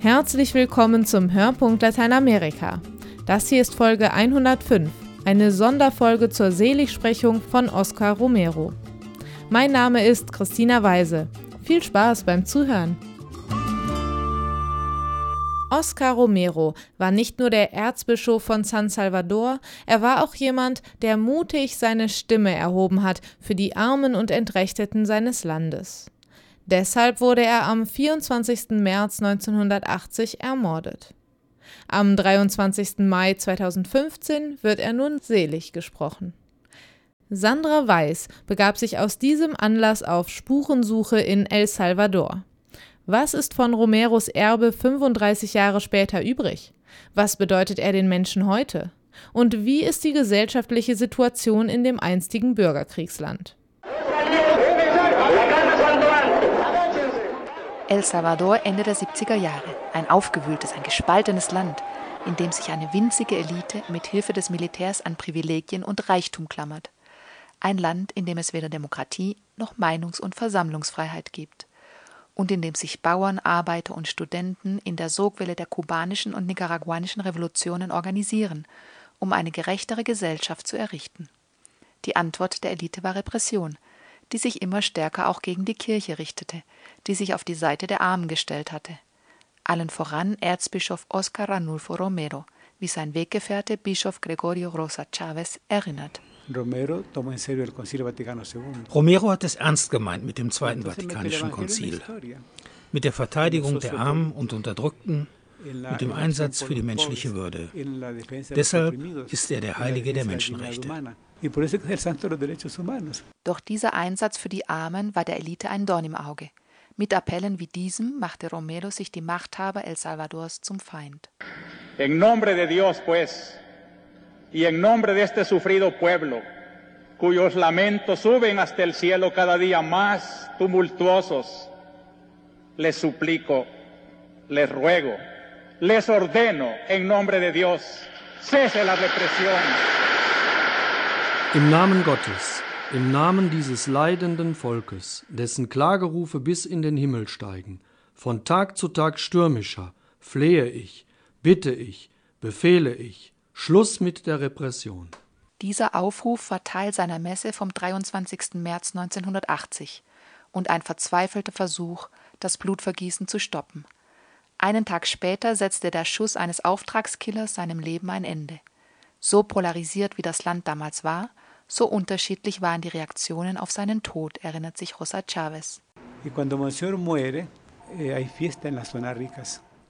Herzlich willkommen zum Hörpunkt Lateinamerika. Das hier ist Folge 105, eine Sonderfolge zur Seligsprechung von Oscar Romero. Mein Name ist Christina Weise. Viel Spaß beim Zuhören. Oscar Romero war nicht nur der Erzbischof von San Salvador, er war auch jemand, der mutig seine Stimme erhoben hat für die Armen und Entrechteten seines Landes. Deshalb wurde er am 24. März 1980 ermordet. Am 23. Mai 2015 wird er nun selig gesprochen. Sandra Weiß begab sich aus diesem Anlass auf Spurensuche in El Salvador. Was ist von Romeros Erbe 35 Jahre später übrig? Was bedeutet er den Menschen heute? Und wie ist die gesellschaftliche Situation in dem einstigen Bürgerkriegsland? El Salvador Ende der 70er Jahre. Ein aufgewühltes, ein gespaltenes Land, in dem sich eine winzige Elite mit Hilfe des Militärs an Privilegien und Reichtum klammert. Ein Land, in dem es weder Demokratie noch Meinungs- und Versammlungsfreiheit gibt. Und in dem sich Bauern, Arbeiter und Studenten in der Sogwelle der kubanischen und nicaraguanischen Revolutionen organisieren, um eine gerechtere Gesellschaft zu errichten. Die Antwort der Elite war Repression, die sich immer stärker auch gegen die Kirche richtete, die sich auf die Seite der Armen gestellt hatte. Allen voran Erzbischof Oscar Ranulfo Romero, wie sein Weggefährte Bischof Gregorio Rosa Chavez erinnert. Romero hat es ernst gemeint mit dem Zweiten Vatikanischen Konzil, mit der Verteidigung der Armen und Unterdrückten, mit dem Einsatz für die menschliche Würde. Deshalb ist er der Heilige der Menschenrechte. Doch dieser Einsatz für die Armen war der Elite ein Dorn im Auge. Mit Appellen wie diesem machte Romero sich die Machthaber El Salvadors zum Feind. En nombre de Dios, pues, y en nombre de este sufrido pueblo, cuyos lamentos suben hasta el cielo cada día más tumultuosos, les suplico, les ruego, les ordeno en nombre de Dios, cese la represión. Im Namen Gottes, im Namen dieses leidenden Volkes, dessen Klagerufe bis in den Himmel steigen, von Tag zu Tag stürmischer, flehe ich, bitte ich, befehle ich, Schluss mit der Repression. Dieser Aufruf war Teil seiner Messe vom 23. März 1980 und ein verzweifelter Versuch, das Blutvergießen zu stoppen. Einen Tag später setzte der Schuss eines Auftragskillers seinem Leben ein Ende. So polarisiert wie das Land damals war, so unterschiedlich waren die Reaktionen auf seinen Tod, erinnert sich Rosa Chavez. Eh,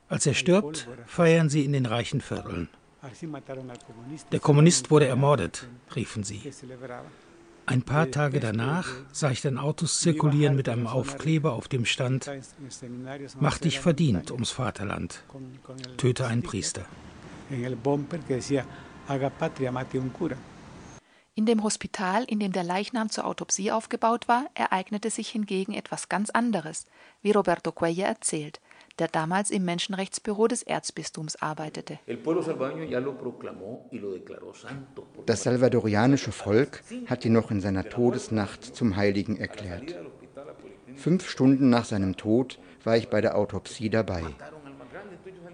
Als er stirbt, feiern sie in den reichen Vierteln. Der Kommunist wurde ermordet, riefen sie. Ein paar Tage danach sah ich dann Autos zirkulieren mit einem Aufkleber, auf dem stand: Mach dich verdient ums Vaterland, töte einen Priester. In dem Hospital, in dem der Leichnam zur Autopsie aufgebaut war, ereignete sich hingegen etwas ganz anderes, wie Roberto Cuellar erzählt, der damals im Menschenrechtsbüro des Erzbistums arbeitete. Das salvadorianische Volk hat ihn noch in seiner Todesnacht zum Heiligen erklärt. Fünf Stunden nach seinem Tod war ich bei der Autopsie dabei.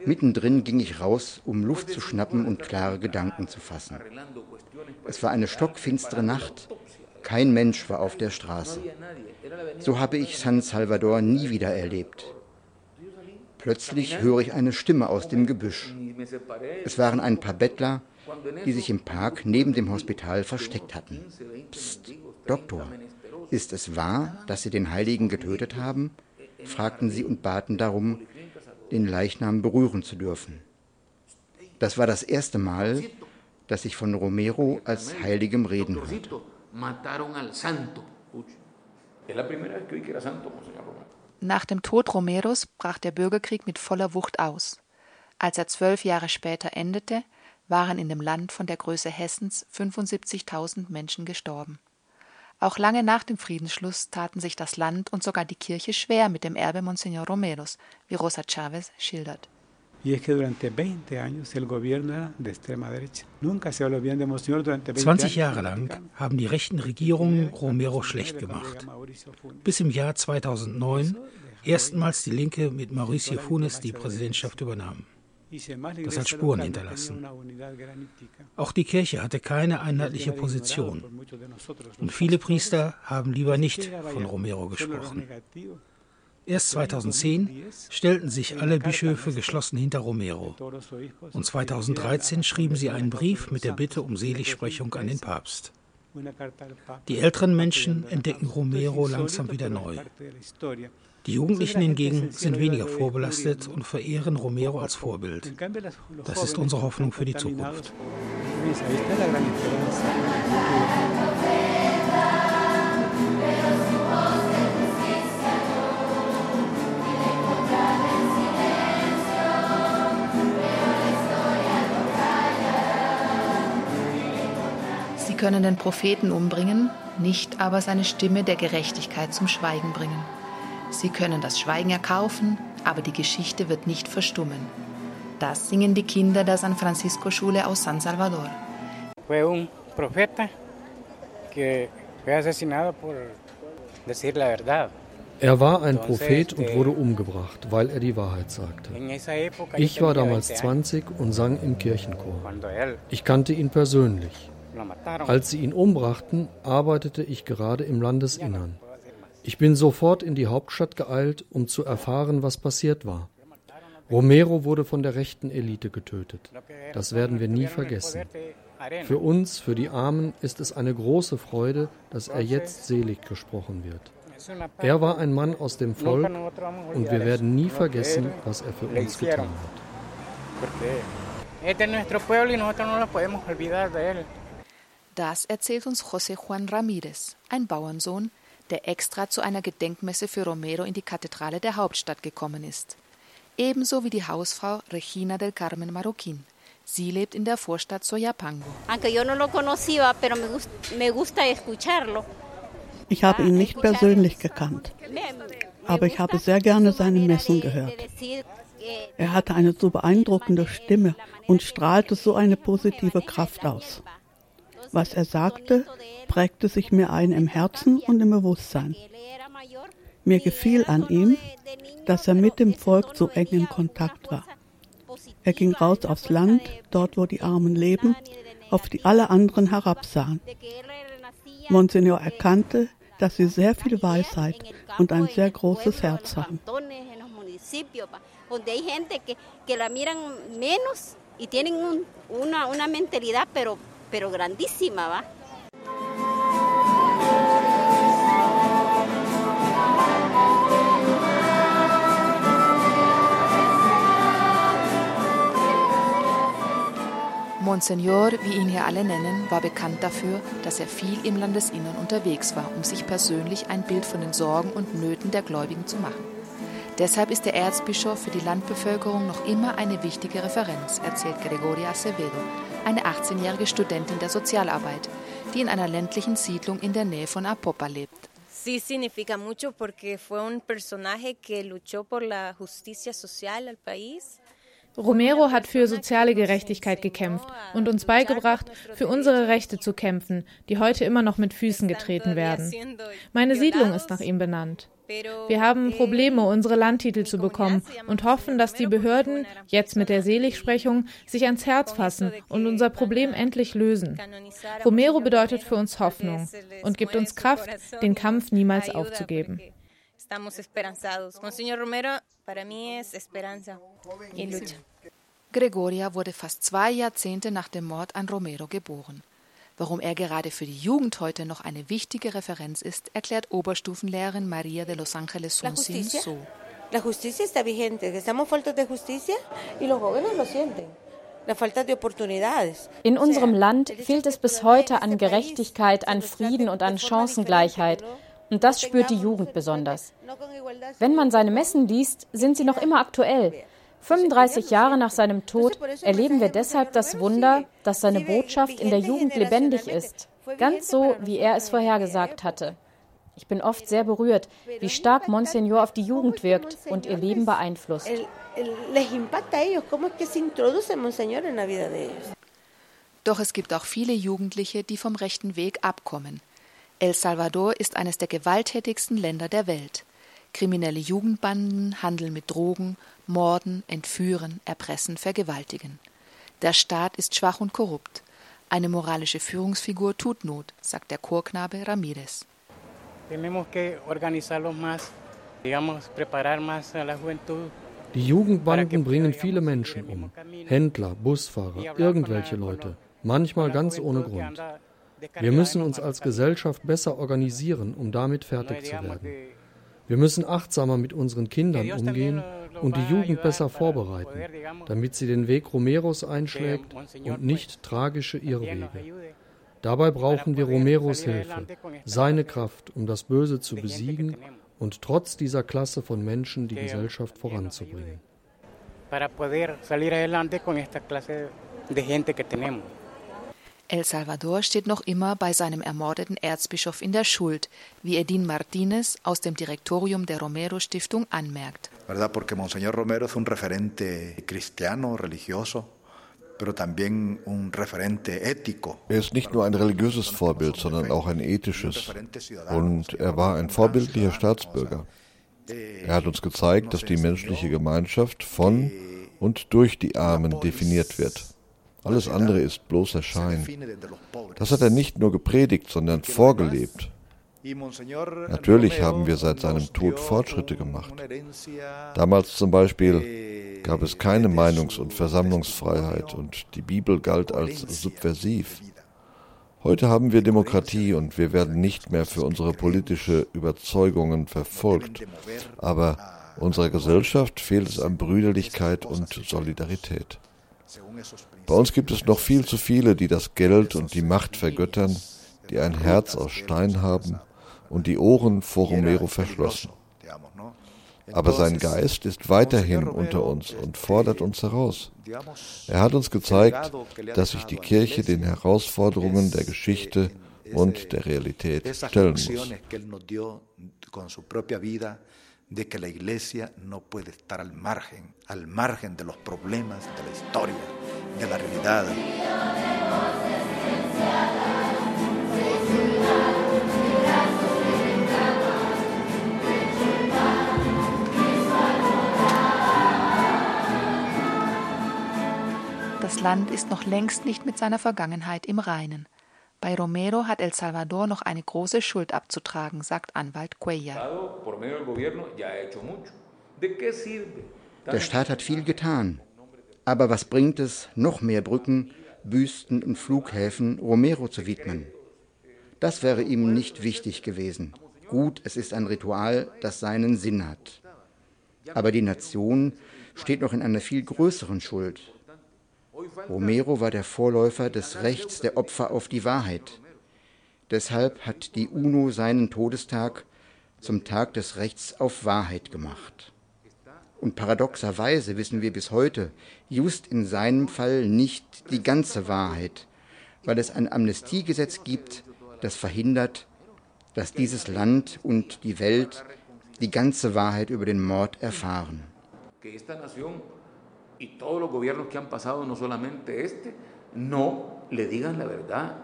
Mittendrin ging ich raus, um Luft zu schnappen und klare Gedanken zu fassen. Es war eine stockfinstere Nacht. Kein Mensch war auf der Straße. So habe ich San Salvador nie wieder erlebt. Plötzlich höre ich eine Stimme aus dem Gebüsch. Es waren ein paar Bettler, die sich im Park neben dem Hospital versteckt hatten. Psst, Doktor, ist es wahr, dass Sie den Heiligen getötet haben? fragten sie und baten darum, den Leichnam berühren zu dürfen. Das war das erste Mal, dass ich von Romero als Heiligem reden hörte. Nach dem Tod Romeros brach der Bürgerkrieg mit voller Wucht aus. Als er zwölf Jahre später endete, waren in dem Land von der Größe Hessens 75.000 Menschen gestorben. Auch lange nach dem Friedensschluss taten sich das Land und sogar die Kirche schwer mit dem Erbe Monsignor Romeros, wie Rosa Chavez schildert. 20 Jahre lang haben die rechten Regierungen Romero schlecht gemacht. Bis im Jahr 2009, erstmals die Linke mit Mauricio Funes die Präsidentschaft übernahm. Das hat Spuren hinterlassen. Auch die Kirche hatte keine einheitliche Position. Und viele Priester haben lieber nicht von Romero gesprochen. Erst 2010 stellten sich alle Bischöfe geschlossen hinter Romero. Und 2013 schrieben sie einen Brief mit der Bitte um Seligsprechung an den Papst. Die älteren Menschen entdecken Romero langsam wieder neu. Die Jugendlichen hingegen sind weniger vorbelastet und verehren Romero als Vorbild. Das ist unsere Hoffnung für die Zukunft. Sie können den Propheten umbringen, nicht aber seine Stimme der Gerechtigkeit zum Schweigen bringen. Sie können das Schweigen erkaufen, aber die Geschichte wird nicht verstummen. Das singen die Kinder der San Francisco Schule aus San Salvador. Fue un profeta que fue asesinado por decir la verdad. Er war ein Prophet und wurde umgebracht, weil er die Wahrheit sagte. Ich war damals 20 und sang im Kirchenchor. Ich kannte ihn persönlich. Als sie ihn umbrachten, arbeitete ich gerade im Landesinnern. Ich bin sofort in die Hauptstadt geeilt, um zu erfahren, was passiert war. Romero wurde von der rechten Elite getötet. Das werden wir nie vergessen. Für uns, für die Armen, ist es eine große Freude, dass er jetzt selig gesprochen wird. Er war ein Mann aus dem Volk und wir werden nie vergessen, was er für uns getan hat. Das erzählt uns José Juan Ramírez, ein Bauernsohn, der extra zu einer Gedenkmesse für Romero in die Kathedrale der Hauptstadt gekommen ist. Ebenso wie die Hausfrau Regina del Carmen Marroquín. Sie lebt in der Vorstadt Soyapango. Ich habe ihn nicht persönlich gekannt, aber ich habe sehr gerne seine Messen gehört. Er hatte eine so beeindruckende Stimme und strahlte so eine positive Kraft aus. Was er sagte, prägte sich mir ein im Herzen und im Bewusstsein. Mir gefiel an ihm, dass er mit dem Volk so eng in Kontakt war. Er ging raus aufs Land, dort wo die Armen leben, auf die alle anderen herabsahen. Monsignor erkannte, dass sie sehr viel Weisheit und ein sehr großes Herz haben. y tienen una, una mentalidad pero, pero grandísima, ¿va? Monsignor, wie ihn hier alle nennen, war bekannt dafür, dass er viel im Landesinnern unterwegs war, um sich persönlich ein Bild von den Sorgen und Nöten der Gläubigen zu machen. Deshalb ist der Erzbischof für die Landbevölkerung noch immer eine wichtige Referenz, erzählt Gregoria Acevedo, eine 18-jährige Studentin der Sozialarbeit, die in einer ländlichen Siedlung in der Nähe von Apopa lebt. Sí significa. Romero hat für soziale Gerechtigkeit gekämpft und uns beigebracht, für unsere Rechte zu kämpfen, die heute immer noch mit Füßen getreten werden. Meine Siedlung ist nach ihm benannt. Wir haben Probleme, unsere Landtitel zu bekommen und hoffen, dass die Behörden jetzt mit der Seligsprechung sich ans Herz fassen und unser Problem endlich lösen. Romero bedeutet für uns Hoffnung und gibt uns Kraft, den Kampf niemals aufzugeben. Estamos esperanzados. Monseñor Romero, para mí es esperanza y lucha. Gregoria wurde fast zwei Jahrzehnte nach dem Mord an Romero geboren. Warum er gerade für die Jugend heute noch eine wichtige Referenz ist, erklärt Oberstufenlehrerin Maria de Los Angeles Sunsin so. La justicia está vigente, estamos faltos de justicia y los jóvenes lo sienten. In unserem Land fehlt es bis heute an Gerechtigkeit, an Frieden und an Chancengleichheit. Und das spürt die Jugend besonders. Wenn man seine Messen liest, sind sie noch immer aktuell. 35 Jahre nach seinem Tod erleben wir deshalb das Wunder, dass seine Botschaft in der Jugend lebendig ist, ganz so, wie er es vorhergesagt hatte. Ich bin oft sehr berührt, wie stark Monsignor auf die Jugend wirkt und ihr Leben beeinflusst. Doch es gibt auch viele Jugendliche, die vom rechten Weg abkommen. El Salvador ist eines der gewalttätigsten Länder der Welt. Kriminelle Jugendbanden handeln mit Drogen, morden, entführen, erpressen, vergewaltigen. Der Staat ist schwach und korrupt. Eine moralische Führungsfigur tut Not, sagt der Chorknabe Ramirez. Die Jugendbanden bringen viele Menschen um. Händler, Busfahrer, irgendwelche Leute. Manchmal ganz ohne Grund. Wir müssen uns als Gesellschaft besser organisieren, um damit fertig zu werden. Wir müssen achtsamer mit unseren Kindern umgehen und die Jugend besser vorbereiten, damit sie den Weg Romeros einschlägt und nicht tragische Irrwege. Dabei brauchen wir Romeros Hilfe, seine Kraft, um das Böse zu besiegen und trotz dieser Klasse von Menschen die Gesellschaft voranzubringen. Para poder salir adelante con esta clase de gente que tenemos. El Salvador steht noch immer bei seinem ermordeten Erzbischof in der Schuld, wie Edin Martínez aus dem Direktorium der Romero Stiftung anmerkt. ¿Verdad? Porque Monseñor Romero es un referente cristiano, religioso. Er ist nicht nur ein religiöses Vorbild, sondern auch ein ethisches. Und er war ein vorbildlicher Staatsbürger. Er hat uns gezeigt, dass die menschliche Gemeinschaft von und durch die Armen definiert wird. Alles andere ist bloßer Schein. Das hat er nicht nur gepredigt, sondern vorgelebt. Natürlich haben wir seit seinem Tod Fortschritte gemacht. Damals zum Beispiel gab es keine Meinungs- und Versammlungsfreiheit und die Bibel galt als subversiv. Heute haben wir Demokratie und wir werden nicht mehr für unsere politische Überzeugungen verfolgt. Aber unserer Gesellschaft fehlt es an Brüderlichkeit und Solidarität. Bei uns gibt es noch viel zu viele, die das Geld und die Macht vergöttern, die ein Herz aus Stein haben und die Ohren vor Romero verschlossen. Aber sein Geist ist weiterhin unter uns und fordert uns heraus. Er hat uns gezeigt, dass sich die Kirche den Herausforderungen der Geschichte und der Realität stellen muss. de que la iglesia no puede estar al margen, al margen de los problemas de la historia, de la realidad. Das Land ist noch längst nicht mit seiner Vergangenheit im Reinen. Bei Romero hat El Salvador noch eine große Schuld abzutragen, sagt Anwalt Cuellar. Der Staat hat viel getan. Aber was bringt es, noch mehr Brücken, Büsten und Flughäfen Romero zu widmen? Das wäre ihm nicht wichtig gewesen. Gut, es ist ein Ritual, das seinen Sinn hat. Aber die Nation steht noch in einer viel größeren Schuld. Romero war der Vorläufer des Rechts der Opfer auf die Wahrheit. Deshalb hat die UNO seinen Todestag zum Tag des Rechts auf Wahrheit gemacht. Und paradoxerweise wissen wir bis heute just in seinem Fall nicht die ganze Wahrheit, weil es ein Amnestiegesetz gibt, das verhindert, dass dieses Land und die Welt die ganze Wahrheit über den Mord erfahren y todos los gobiernos que han pasado, no solamente este, no le digan la verdad.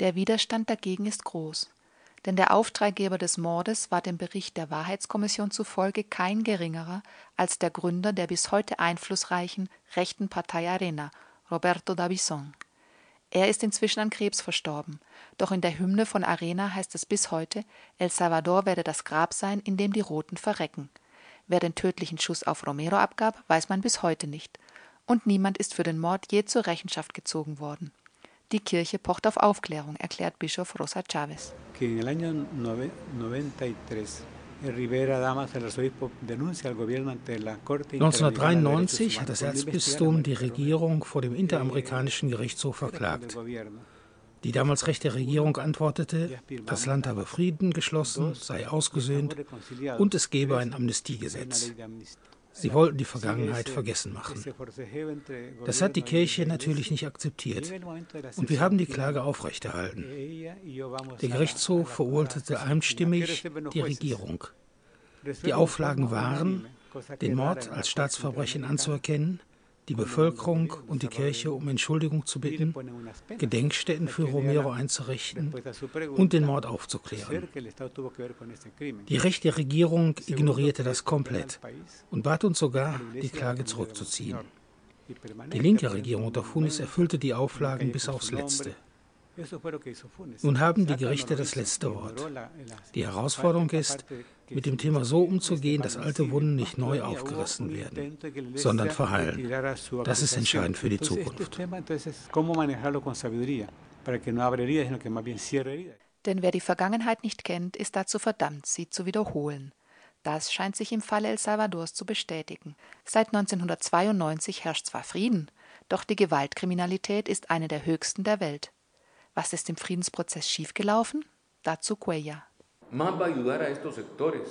Der Widerstand dagegen ist groß. Denn der Auftraggeber des Mordes war dem Bericht der Wahrheitskommission zufolge kein geringerer als der Gründer der bis heute einflussreichen rechten Partei Arena, Roberto Davison. Er ist inzwischen an Krebs verstorben, doch in der Hymne von Arena heißt es bis heute, El Salvador werde das Grab sein, in dem die Roten verrecken. Wer den tödlichen Schuss auf Romero abgab, weiß man bis heute nicht. Und niemand ist für den Mord je zur Rechenschaft gezogen worden. Die Kirche pocht auf Aufklärung, erklärt Bischof Rosa Chavez. 1993 hat das Erzbistum die Regierung vor dem Interamerikanischen Gerichtshof verklagt. Die damals rechte Regierung antwortete, das Land habe Frieden geschlossen, sei ausgesöhnt und es gebe ein Amnestiegesetz. Sie wollten die Vergangenheit vergessen machen. Das hat die Kirche natürlich nicht akzeptiert. Und wir haben die Klage aufrechterhalten. Der Gerichtshof verurteilte einstimmig die Regierung. Die Auflagen waren, den Mord als Staatsverbrechen anzuerkennen, die Bevölkerung und die Kirche um Entschuldigung zu bitten, Gedenkstätten für Romero einzurichten und den Mord aufzuklären. Die rechte Regierung ignorierte das komplett und bat uns sogar, die Klage zurückzuziehen. Die linke Regierung unter Funes erfüllte die Auflagen bis aufs Letzte. Nun haben die Gerichte das letzte Wort. Die Herausforderung ist, mit dem Thema so umzugehen, dass alte Wunden nicht neu aufgerissen werden, sondern verheilen. Das ist entscheidend für die Zukunft. Denn wer die Vergangenheit nicht kennt, ist dazu verdammt, sie zu wiederholen. Das scheint sich im Fall El Salvadors zu bestätigen. Seit 1992 herrscht zwar Frieden, doch die Gewaltkriminalität ist eine der höchsten der Welt. Was ist im Friedensprozess schiefgelaufen? Dazu Cuella. Más va a ayudar a estos sectores,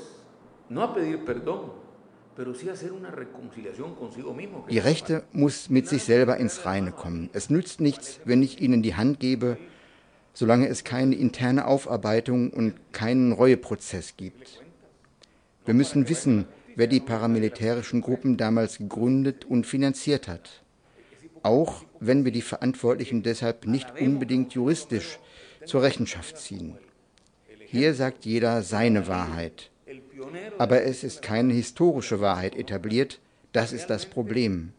no a pedir perdón, pero sí a hacer una reconciliación consigo mismo. Die Rechte muss mit sich selber ins Reine kommen. Es nützt nichts, wenn ich ihnen die Hand gebe, solange es keine interne Aufarbeitung und keinen Reueprozess gibt. Wir müssen wissen, wer die paramilitärischen Gruppen damals gegründet und finanziert hat. Auch wenn wir die Verantwortlichen deshalb nicht unbedingt juristisch zur Rechenschaft ziehen. Hier sagt jeder seine Wahrheit. Aber es ist keine historische Wahrheit etabliert, das ist das Problem.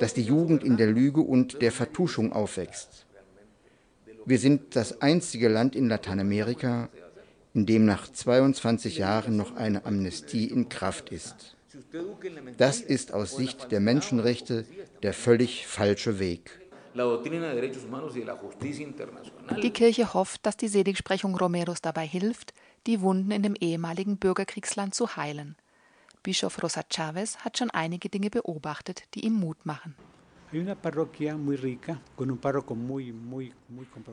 Dass die Jugend in der Lüge und der Vertuschung aufwächst. Wir sind das einzige Land in Lateinamerika, in dem nach 22 Jahren noch eine Amnestie in Kraft ist. Das ist aus Sicht der Menschenrechte der völlig falsche Weg. Die Kirche hofft, dass die Seligsprechung Romeros dabei hilft, die Wunden in dem ehemaligen Bürgerkriegsland zu heilen. Bischof Rosa Chavez hat schon einige Dinge beobachtet, die ihm Mut machen.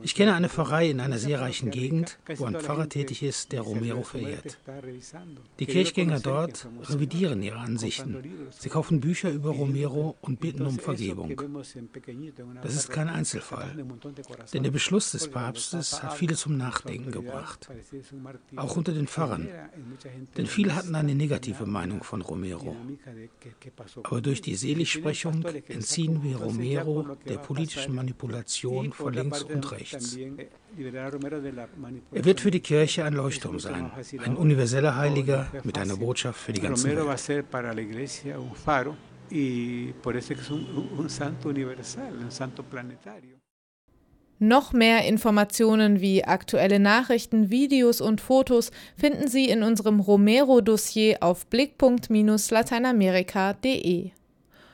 Ich kenne eine Pfarrei in einer sehr reichen Gegend, wo ein Pfarrer tätig ist, der Romero verehrt. Die Kirchgänger dort revidieren ihre Ansichten. Sie kaufen Bücher über Romero und bitten um Vergebung. Das ist kein Einzelfall, denn der Beschluss des Papstes hat viele zum Nachdenken gebracht, auch unter den Pfarrern. Denn viele hatten eine negative Meinung von Romero. Aber durch die Seligsprechung entziehen wir Romero der politischen Manipulation von links und rechts. Er wird für die Kirche ein Leuchtturm sein, ein universeller Heiliger mit einer Botschaft für die ganze Welt. Noch mehr Informationen wie aktuelle Nachrichten, Videos und Fotos finden Sie in unserem Romero-Dossier auf blickpunkt-lateinamerika.de.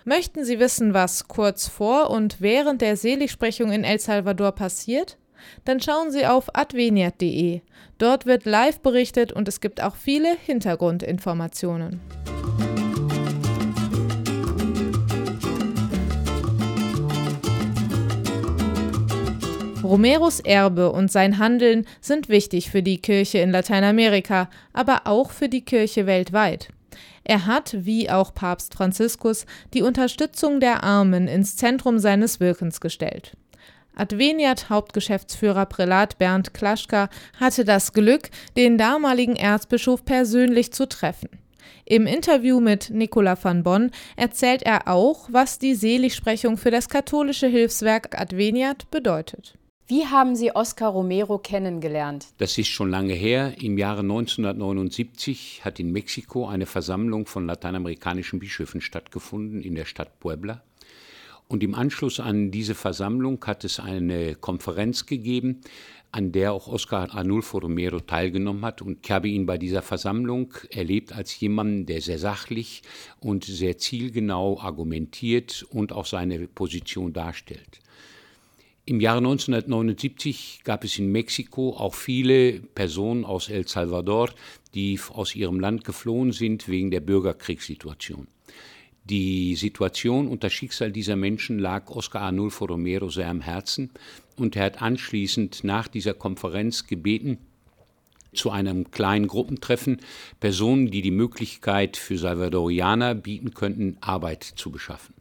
Möchten Sie wissen, was kurz vor und während der Seligsprechung in El Salvador passiert? Dann schauen Sie auf adveniat.de. Dort wird live berichtet und es gibt auch viele Hintergrundinformationen. Romeros Erbe und sein Handeln sind wichtig für die Kirche in Lateinamerika, aber auch für die Kirche weltweit. Er hat, wie auch Papst Franziskus, die Unterstützung der Armen ins Zentrum seines Wirkens gestellt. Adveniat Hauptgeschäftsführer Prälat Bernd Klaschka hatte das Glück, den damaligen Erzbischof persönlich zu treffen. Im Interview mit Nicola van Bonn erzählt er auch, was die Seligsprechung für das katholische Hilfswerk Adveniat bedeutet. Wie haben Sie Oscar Romero kennengelernt? Das ist schon lange her. Im Jahre 1979 hat in Mexiko eine Versammlung von lateinamerikanischen Bischöfen stattgefunden in der Stadt Puebla. Und im Anschluss an diese Versammlung hat es eine Konferenz gegeben, an der auch Oscar Arnulfo Romero teilgenommen hat. Und ich habe ihn bei dieser Versammlung erlebt als jemanden, der sehr sachlich und sehr zielgenau argumentiert und auch seine Position darstellt. Im Jahre 1979 gab es in Mexiko auch viele Personen aus El Salvador, die aus ihrem Land geflohen sind wegen der Bürgerkriegssituation. Die Situation und das Schicksal dieser Menschen lag Oscar Arnulfo Romero sehr am Herzen und er hat anschließend nach dieser Konferenz gebeten, zu einem kleinen Gruppentreffen Personen, die die Möglichkeit für Salvadorianer bieten könnten, Arbeit zu beschaffen.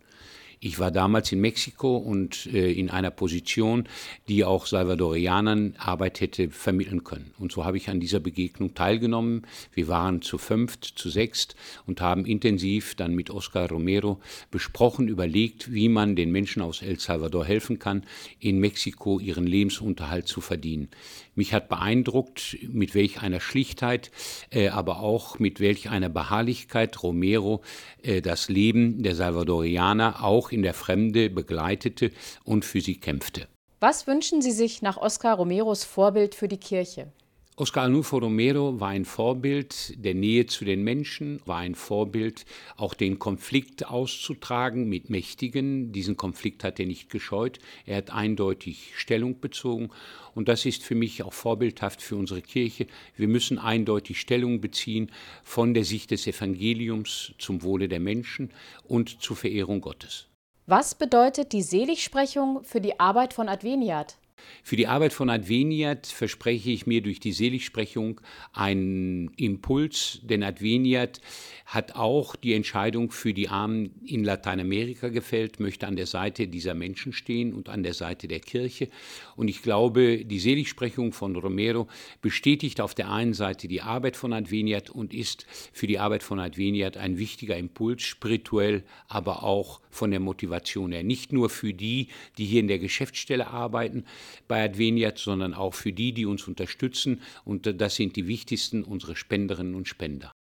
Ich war damals in Mexiko und äh, in einer Position, die auch Salvadorianern Arbeit hätte vermitteln können. Und so habe ich an dieser Begegnung teilgenommen. Wir waren zu fünft, zu sechst und haben intensiv dann mit Oscar Romero besprochen, überlegt, wie man den Menschen aus El Salvador helfen kann, in Mexiko ihren Lebensunterhalt zu verdienen. Mich hat beeindruckt, mit welch einer Schlichtheit, äh, aber auch mit welch einer Beharrlichkeit Romero äh, das Leben der Salvadorianer auch in der Fremde begleitete und für sie kämpfte. Was wünschen Sie sich nach Oscar Romeros Vorbild für die Kirche? Oscar Arnulfo Romero war ein Vorbild der Nähe zu den Menschen, war ein Vorbild, auch den Konflikt auszutragen mit Mächtigen. Diesen Konflikt hat er nicht gescheut. Er hat eindeutig Stellung bezogen. Und das ist für mich auch vorbildhaft für unsere Kirche. Wir müssen eindeutig Stellung beziehen von der Sicht des Evangeliums zum Wohle der Menschen und zur Verehrung Gottes. Was bedeutet die Seligsprechung für die Arbeit von Adveniat? Für die Arbeit von Adveniat verspreche ich mir durch die Seligsprechung einen Impuls, denn Adveniat hat auch die Entscheidung für die Armen in Lateinamerika gefällt, möchte an der Seite dieser Menschen stehen und an der Seite der Kirche. Und ich glaube, die Seligsprechung von Romero bestätigt auf der einen Seite die Arbeit von Adveniat und ist für die Arbeit von Adveniat ein wichtiger Impuls, spirituell, aber auch von der Motivation her. Nicht nur für die, die hier in der Geschäftsstelle arbeiten, bei Adveniat, sondern auch für die, die uns unterstützen. Und das sind die wichtigsten, unsere Spenderinnen und Spender.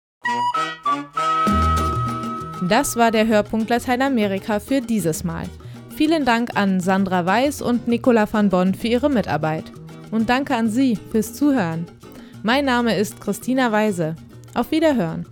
Das war der Hörpunkt Lateinamerika für dieses Mal. Vielen Dank an Sandra Weiß und Nicola van Bonn für ihre Mitarbeit. Und danke an Sie fürs Zuhören. Mein Name ist Christina Weise. Auf Wiederhören.